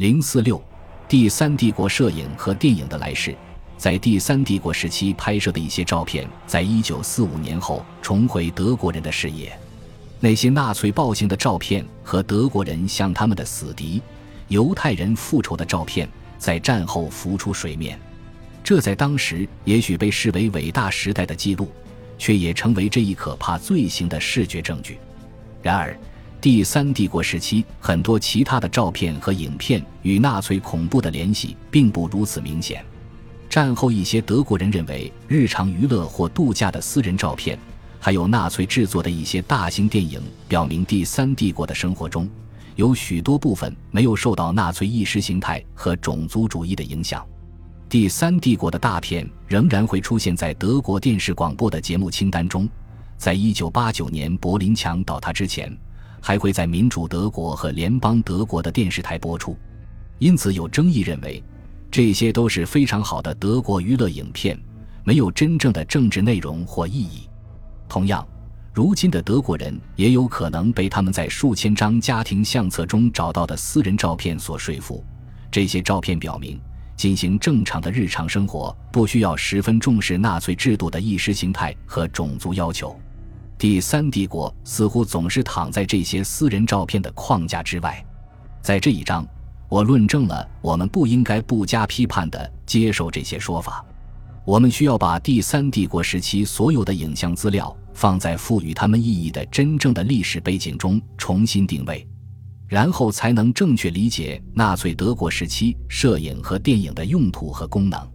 零四六，第三帝国摄影和电影的来世。在第三帝国时期拍摄的一些照片，在一九四五年后重回德国人的视野。那些纳粹暴行的照片和德国人向他们的死敌犹太人复仇的照片，在战后浮出水面。这在当时也许被视为伟大时代的记录，却也成为这一可怕罪行的视觉证据。然而，第三帝国时期很多其他的照片和影片与纳粹恐怖的联系并不如此明显。战后，一些德国人认为，日常娱乐或度假的私人照片，还有纳粹制作的一些大型电影，表明第三帝国的生活中有许多部分没有受到纳粹意识形态和种族主义的影响。第三帝国的大片仍然会出现在德国电视广播的节目清单中，在一九八九年柏林墙倒塌之前，还会在民主德国和联邦德国的电视台播出。因此，有争议认为。这些都是非常好的德国娱乐影片，没有真正的政治内容或意义。同样，如今的德国人也有可能被他们在数千张家庭相册中找到的私人照片所说服。这些照片表明，进行正常的日常生活不需要十分重视纳粹制度的意识形态和种族要求。第三帝国似乎总是躺在这些私人照片的框架之外。在这一章。我论证了，我们不应该不加批判地接受这些说法。我们需要把第三帝国时期所有的影像资料放在赋予他们意义的真正的历史背景中重新定位，然后才能正确理解纳粹德国时期摄影和电影的用途和功能。